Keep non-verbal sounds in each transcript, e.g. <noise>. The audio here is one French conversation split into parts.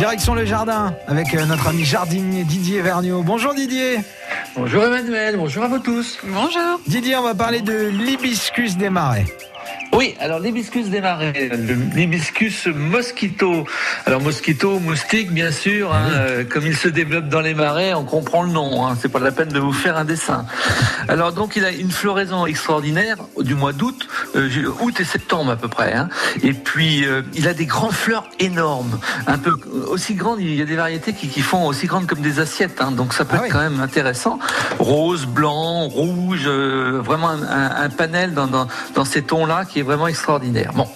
Direction le jardin avec euh, notre ami jardinier Didier Vergniaud. Bonjour Didier. Bonjour Emmanuel, bonjour à vous tous. Bonjour. Didier, on va parler de l'hibiscus des marais. Oui, alors l'hibiscus des marais, l'hibiscus mosquito. Alors mosquito, moustique, bien sûr. Hein, euh, comme il se développe dans les marais, on comprend le nom. Hein, c'est pas la peine de vous faire un dessin. Alors donc il a une floraison extraordinaire du mois d'août, euh, août et septembre à peu près. Hein. Et puis euh, il a des grandes fleurs énormes, un peu aussi grandes. Il y a des variétés qui, qui font aussi grandes comme des assiettes. Donc ça peut Ah être oui. quand même intéressant. Rose, blanc, rouge, vraiment un, un- un panel dans, dans, dans ces tons-là qui vraiment extraordinaire. Bon,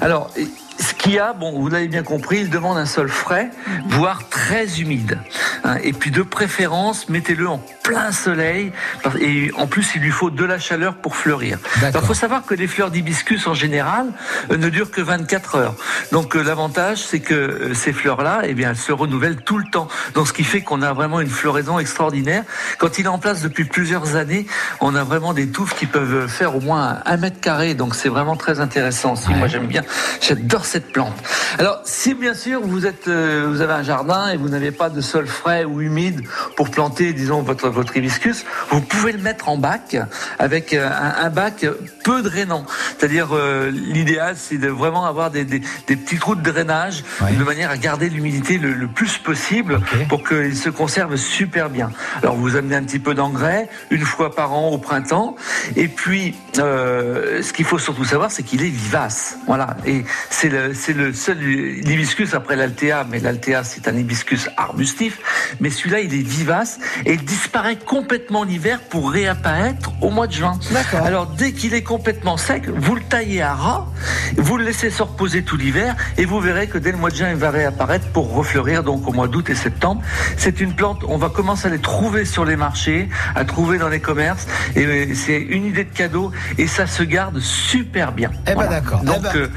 alors. Ce qu'il y a, bon, vous l'avez bien compris, il demande un sol frais, voire très humide. Hein, Et puis de préférence, mettez-le en plein soleil. Et en plus, il lui faut de la chaleur pour fleurir. Alors, il faut savoir que les fleurs d'hibiscus, en général, euh, ne durent que 24 heures. Donc, euh, l'avantage, c'est que euh, ces fleurs-là, eh bien, elles se renouvellent tout le temps. Donc, ce qui fait qu'on a vraiment une floraison extraordinaire. Quand il est en place depuis plusieurs années, on a vraiment des touffes qui peuvent faire au moins un mètre carré. Donc, c'est vraiment très intéressant aussi. Moi, j'aime bien. J'adore cette plante. Alors, si bien sûr vous êtes, euh, vous avez un jardin et vous n'avez pas de sol frais ou humide pour planter, disons, votre votre hibiscus, vous pouvez le mettre en bac avec euh, un, un bac peu drainant. C'est-à-dire, euh, l'idéal, c'est de vraiment avoir des, des, des petits trous de drainage de manière à garder l'humidité le, le plus possible pour qu'il se conserve super bien. Alors, vous amenez un petit peu d'engrais une fois par an au printemps. Et puis, ce qu'il faut surtout savoir, c'est qu'il est vivace. Voilà. Et c'est le, c'est le seul hibiscus après l'altea, mais l'altea, c'est un hibiscus arbustif. Mais celui-là, il est vivace et il disparaît complètement l'hiver pour réapparaître au mois de juin. D'accord. Alors, dès qu'il est complètement sec, vous le taillez à ras, vous le laissez se reposer tout l'hiver et vous verrez que dès le mois de juin, il va réapparaître pour refleurir donc au mois d'août et septembre. C'est une plante, on va commencer à les trouver sur les marchés, à trouver dans les commerces et euh, c'est une idée de cadeau et ça se garde super bien. Eh ben, d'accord. Donc, Eh ben- euh,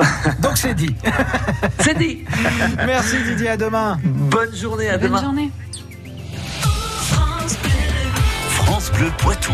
<laughs> Donc c'est dit. <laughs> c'est dit. Merci Didier, à demain. Bonne journée, à Bonne demain. journée. France Bleu Poitou.